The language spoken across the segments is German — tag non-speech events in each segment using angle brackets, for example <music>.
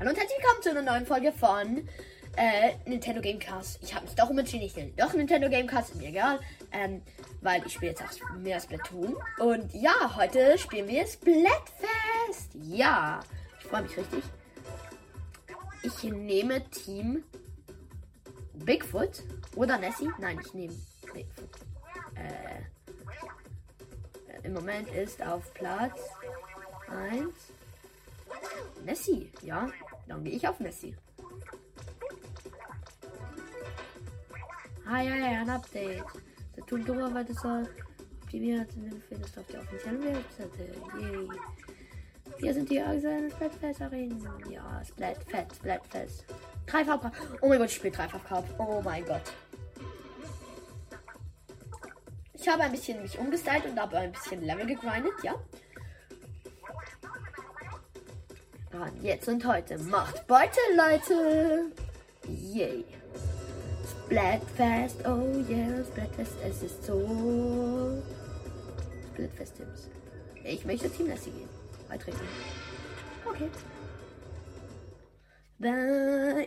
Hallo und herzlich willkommen zu einer neuen Folge von äh, Nintendo Gamecast. Ich habe mich doch umentschieden, ich nenne doch Nintendo Gamecast, ist mir egal, ähm, weil ich spiele jetzt auch mehr Splatoon. Und ja, heute spielen wir Splatfest. Ja, ich freue mich richtig. Ich nehme Team Bigfoot oder Nessie. Nein, ich nehme Bigfoot. Äh, Im Moment ist auf Platz 1 Nessie. Ja, dann gehe ich auf Nessie. Ah ja, ja, ein Update. Der Tuntura war das optimiert und findest auf der offiziellen Webseite. Yay. Hier sind die aktuellen Splatfest-Arenen. Ja, Splatfest, Splatfest. Dreifach. Oh mein Gott, ich spiele Dreifach Cup. Oh mein Gott. Ich habe ein bisschen mich umgestylt und habe ein bisschen Level gegrindet, ja. Ran jetzt und heute macht Beute, Leute. Yay. Splatfest, oh yeah, Splatfest, es ist so. Splatfest Teams. Ich möchte Team Lassie gehen. Beitreten. Okay.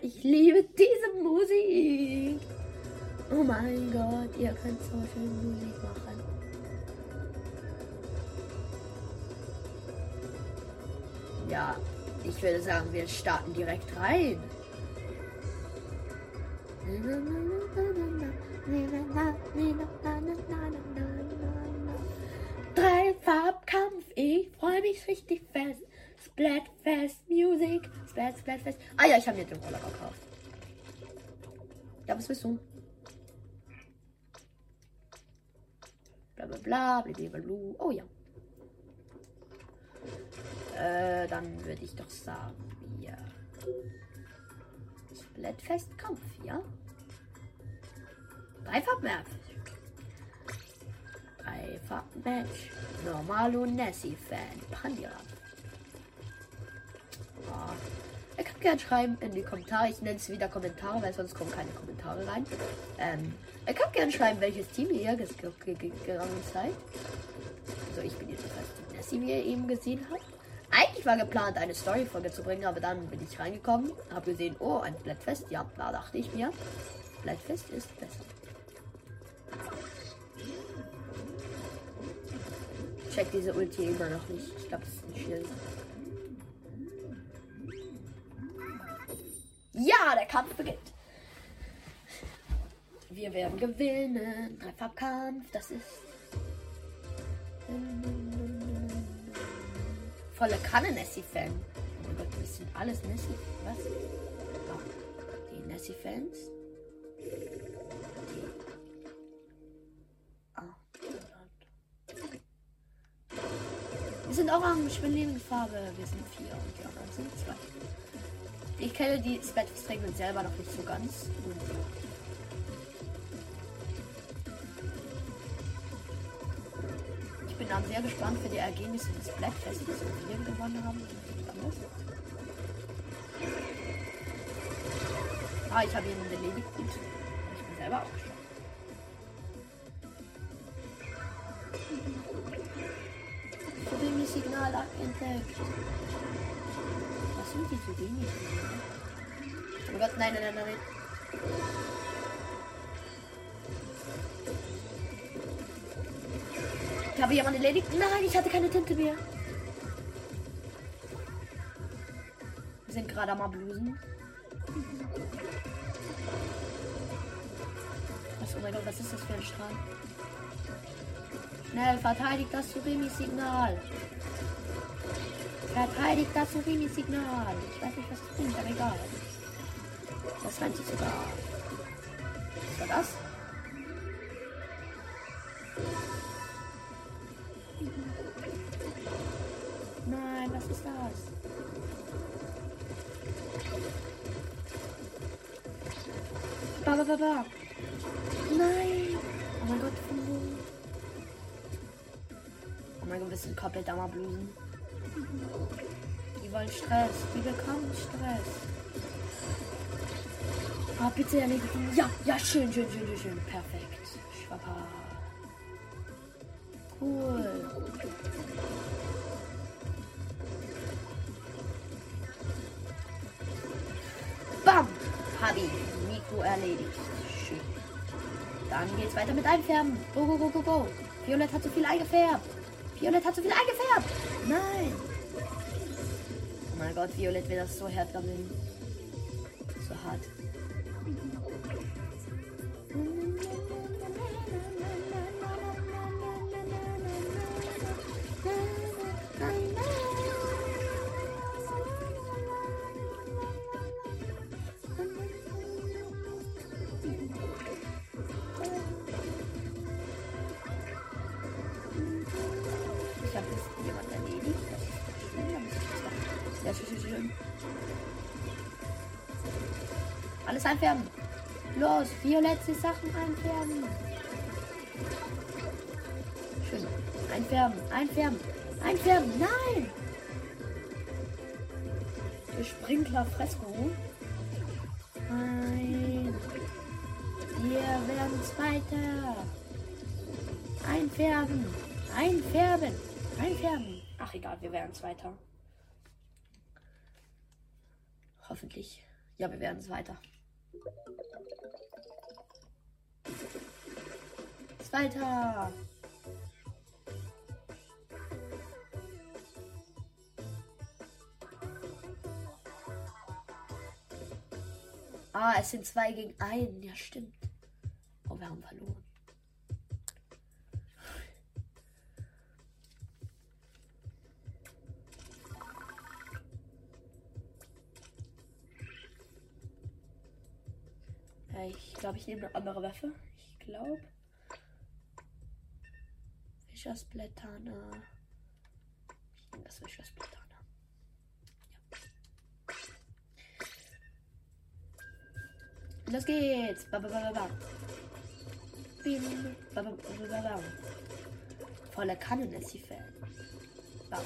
Ich liebe diese Musik. Oh mein Gott, ihr könnt so schön Musik machen. Ja, ich würde sagen, wir starten direkt rein. Dreifarbkampf, ich freue mich richtig fest. Splatfest Music, Splat, Splatfest. Ah ja, ich habe mir den Roller gekauft. Ja, was willst du? Bla bla bla, blablabla. Oh ja. Äh, dann würde ich doch sagen, wir. Splatfest Kampf, ja? Dreifach-Match. Dreifach-Match. Normalo Nessie-Fan. Pandira. Oh. Ihr könnt gerne schreiben in die Kommentare. Ich nenne es wieder Kommentare, weil sonst kommen keine Kommentare rein. Ähm, ihr könnt gerne schreiben, welches Team ihr gegangen seid. Also ich bin jetzt das Team wie ihr eben gesehen habt. Eigentlich war geplant, eine Story-Folge zu bringen, aber dann bin ich reingekommen, habe gesehen, oh, ein Blattfest. Ja, da dachte ich mir, Blattfest ist besser. Check diese Ulti immer noch nicht. Ich glaube, das ist ein Schild. Ja, der Kampf beginnt. Wir werden gewinnen. Dreifarbkampf, das ist. Volle Kanne Nessie-Fan. Oh mein Gott, wir sind alles Nessie. Was? Oh, die Nessie-Fans. Oh. Wir sind orange, ich bin Lieblingsfarbe. Wir sind vier und die anderen sind zwei. Ich kenne die Splatfest-Regeln selber noch nicht so ganz. Ich bin dann sehr gespannt für die Ergebnisse des Blackfestes, die wir gewonnen haben. Ah, ich habe ihn erledigt. Gut. Ich bin selber auch gespannt. Signal entdeckt. Was sind die so wenig? Oh Gott, nein, nein, nein, nein. Habe jemanden erledigt. Nein, ich hatte keine Tinte mehr. Wir sind gerade am Ablusen. Was, oh mein Gott, was ist das für ein Strahl? Schnell, verteidigt das Surimi-Signal. Verteidigt das Surimi-Signal. Ich weiß nicht, was das bringt, aber egal. Das fand ich sogar. Was war das? Das? Ba, ba, ba, ba. Nein! Oh mein Gott? Oh mein Gott, wir sind komplett am Blusen. Die wollen Stress. Die bekommen Stress. Oh, bitte erledigen. Ja, ja, schön, schön, schön, schön, schön. Perfekt. Schwappa. Cool. Hab ich. Mikro erledigt. Schön. Dann geht's weiter mit Einfärben. Go, go, go, go, go. Violett hat zu viel eingefärbt. Violett hat zu viel eingefärbt. Nein. Oh mein Gott, Violett wird das so hart damit. So hart. Alles einfärben. Los, violette Sachen einfärben. Schön. Einfärben, einfärben, einfärben. Nein! Der Sprinkler Fresco. Nein. Wir werden Zweiter. Einfärben. Einfärben. Einfärben. Ach egal, wir werden Zweiter. Hoffentlich. Ja, wir werden Zweiter. Zweiter. Ah, es sind zwei gegen einen. Ja, stimmt. Oh, wir haben verloren. Ich nehme eine andere Waffe. Ich glaube. Fischersblätterne. Ich nehme das Fischersblätterne. Ja. Los geht's. Ba, ba, ba, ba. Bim. Ba, ba, ba, ba, ba. Voller Kannen ist die Fan. Bam.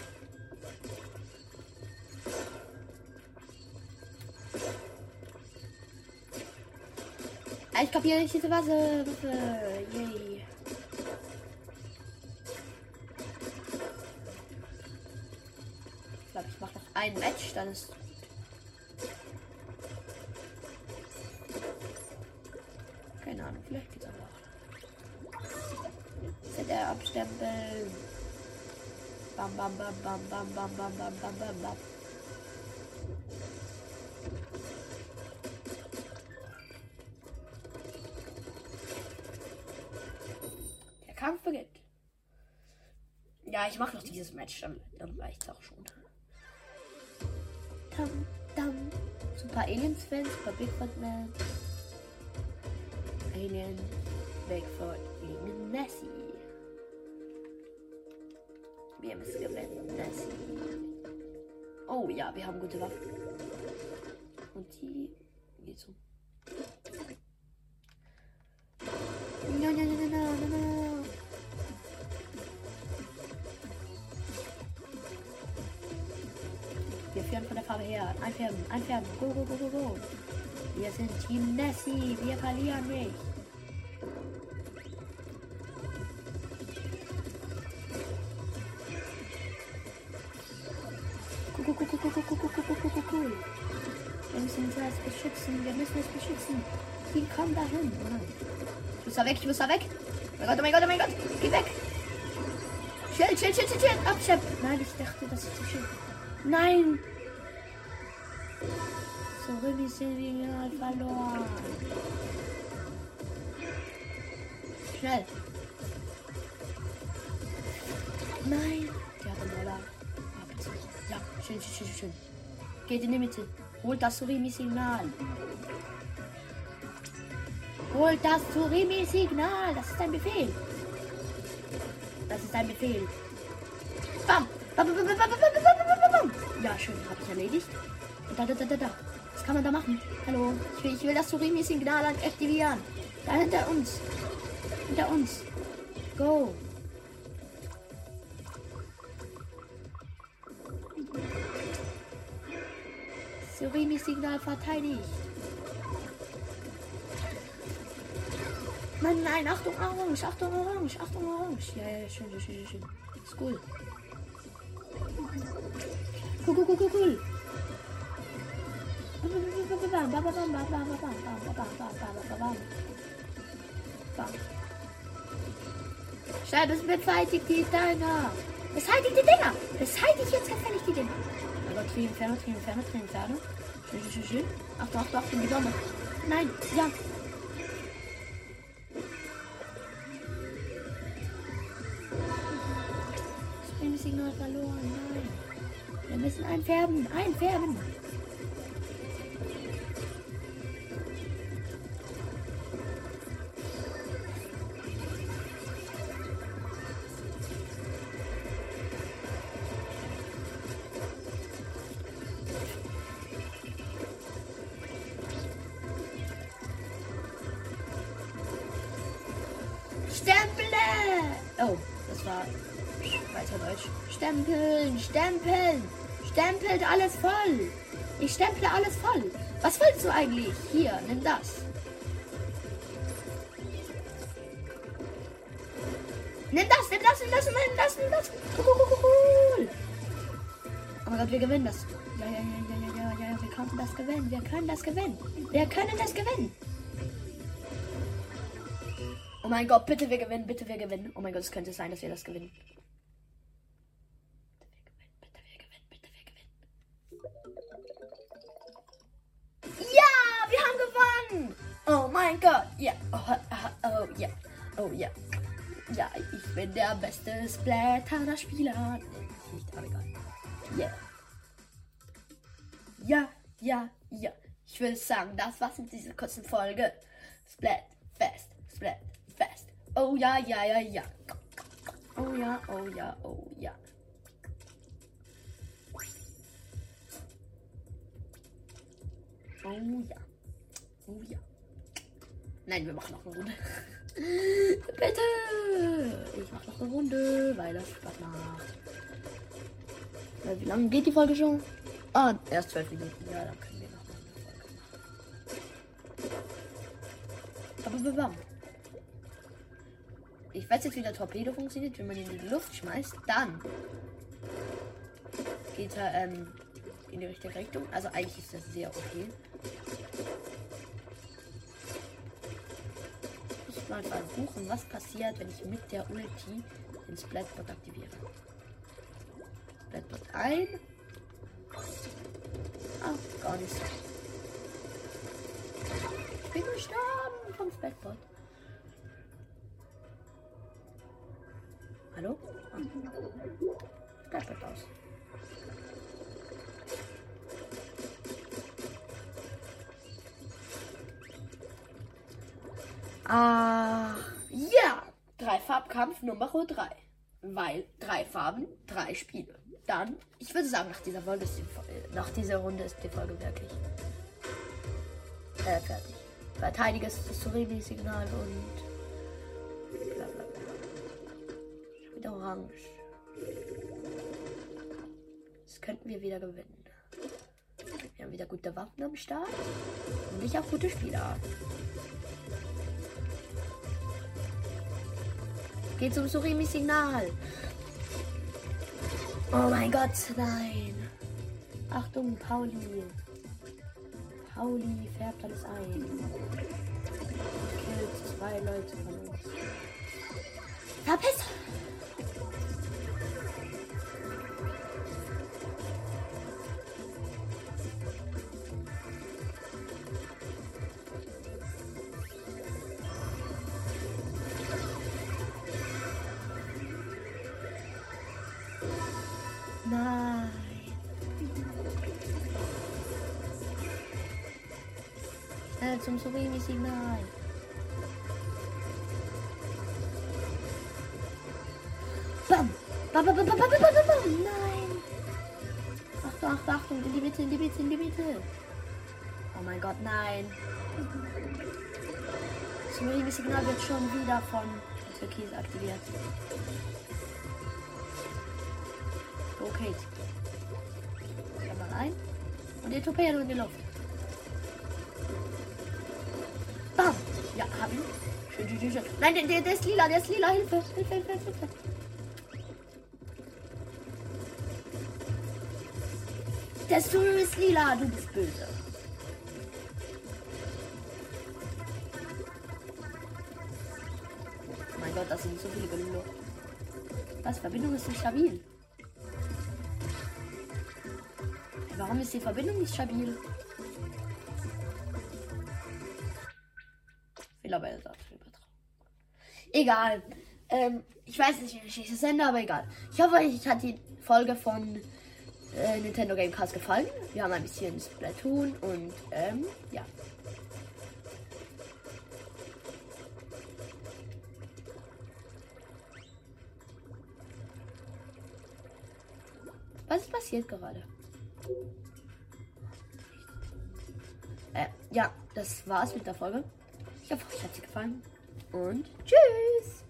Kapiere nicht diese Waffe. Yay. Ich glaube, ich mache noch ein Match, dann ist. Keine Ahnung, vielleicht geht's aber auch. ZR abstempeln. Bam, bam, bam, bam, bam, bam, bam, bam, bam, bam, bam. Der Kampf beginnt. Ja, ich mache noch dieses Match, dann, dann reicht's auch schon. Tam, tam. So ein paar Aliens-Fans, ein paar Bigfoot-Man. Alien, Bigfoot gegen Nessie. Wir müssen gewinnen, Nessie. Oh ja, wir haben gute Waffen. Und die geht so. No, no, no, no, no, no, Wir führen von der Farbe her. Einfärben, einfärben. Go, go, go, go, go. Wir sind Team Nessie. Wir verlieren nicht. Wir müssen uns beschützen. Wir müssen uns beschützen. Die kommen dahin. Oh. Ich muss da weg. Ich muss da weg. Oh mein Gott, oh mein Gott, oh mein Gott. Geh weg. Chill, chill, chill, chill, chill. Abschöpfen. Nein, ich dachte, das ist zu schön. Nein. So, Remy Signal verloren. Schnell. Nein. Die hat bitte. Ja, schön, schön, schön, schön. Geht in die Mitte. Holt das Surimi-Signal. Holt das Surimi-Signal. Das ist ein Befehl. Das ist ein Befehl. Bam, bam, bam, bam, bam, bam, bam, bam, bam, bam. Ja, schön. Habe ich erledigt. Da, da, da, da, da. Was kann man da machen? Hallo. Ich will, ich will das Surimi-Signal aktivieren. Da hinter uns. Hinter uns. Go. Surimi-Signal verteidigt. Nein, nein, Achtung, Orange, Achtung, Orange, Achtung, Orange. Ja, ja, schön, schön, schön, schön. Ist cool. Cool, cool, cool, cool, cool. Scheibe es beseitigt die Dinger. Beseitigt die Dinger. Beseitigt jetzt gefällig die Dinger. Aber Triumph, Inferno, Triumph, Inferno, Triumph, Inferno. Schön, schön, schön, schön. Achtung, Achtung, Achtung, die Bombe. Nein, ja. Signal verloren. Nein. Wir müssen einfärben. Einfärben. Deutsch. Stempeln, stempeln, stempelt alles voll. Ich stemple alles voll. Was willst du eigentlich? Hier, nimm das. Nimm das, nimm das, nimm das, nimm das, nimm das. Cool. Oh mein Gott, wir gewinnen das. Ja, ja, ja, ja, ja, ja, wir können das gewinnen. Wir können das gewinnen. Wir können das gewinnen. Oh mein Gott, bitte wir gewinnen, bitte wir gewinnen. Oh mein Gott, es könnte sein, dass wir das gewinnen. Mein Gott, ja. Oh, oh, ja. Oh ja. Ja, ich bin der beste Splatter-Spieler. Nee, nicht, aber egal. Yeah. Ja, ja, ja. Ich würde sagen, das war's mit dieser kurzen Folge. Splat, fest, splat, fest. Oh ja, ja, ja, ja. Oh ja, oh ja, oh ja. Oh ja. Oh ja. Nein, wir machen noch eine Runde. <laughs> Bitte! Ich mach noch eine Runde, weil das Spaß macht. Wie lange geht die Folge schon? Ah, erst zwölf Minuten. Ja, dann können wir noch eine Folge machen. Aber bam. Ich weiß jetzt, wie der Torpedo funktioniert. Wenn man ihn in die Luft schmeißt, dann geht er ähm, in die richtige Richtung. Also eigentlich ist das sehr okay. Mal versuchen, was passiert, wenn ich mit der Ulti den Splatbot aktiviere. Splatbot ein. Ach, gar nicht. Ich bin gestorben vom Splatbot. Hallo? Ah. Splatbot aus. Ah, ja. Drei Farbkampf Nummer 3. Weil drei Farben, drei Spiele. Dann, ich würde sagen, nach dieser Folge ist die, nach dieser Runde ist die Folge wirklich äh, fertig. Verteidige das Surimi-Signal und bla bla bla. Wieder orange. Das könnten wir wieder gewinnen. Wir haben wieder gute Waffen am Start und ich auch gute Spieler. Geht zum Surimi-Signal. Oh mein Gott, nein. Achtung, Pauli. Pauli färbt alles ein. Killt zwei Leute von uns. Verpiss! Schnell zum Surimi-Signal. Bam! Bam, bam, bam, bam, bam, bam, bam, bam. Nein! Achtung, Achtung, Achtung, in die Mitte, in die Mitte, in die Mitte. Oh mein Gott, nein. Das Surimi-Signal wird schon wieder von Türkis aktiviert. Okay. Schau mal ein. Und der Torpedo in die Luft. haben. Nein, der, der, der ist lila, der ist lila. Hilfe, Hilfe, Hilfe, Hilfe. Der Stuhl ist lila, du bist böse. Oh mein Gott, das sind so viele Gelüge. Was? Verbindung ist nicht stabil. Warum ist die Verbindung nicht stabil? Egal. Ähm, ich weiß nicht, wie ich das sende, aber egal. Ich hoffe, euch hat die Folge von äh, Nintendo Gamecast gefallen. Wir haben ein bisschen Splatoon und ähm, ja. Was ist passiert gerade? Äh, ja, das war's mit der Folge. Ich hoffe, euch hat sie gefallen. Und tschüss!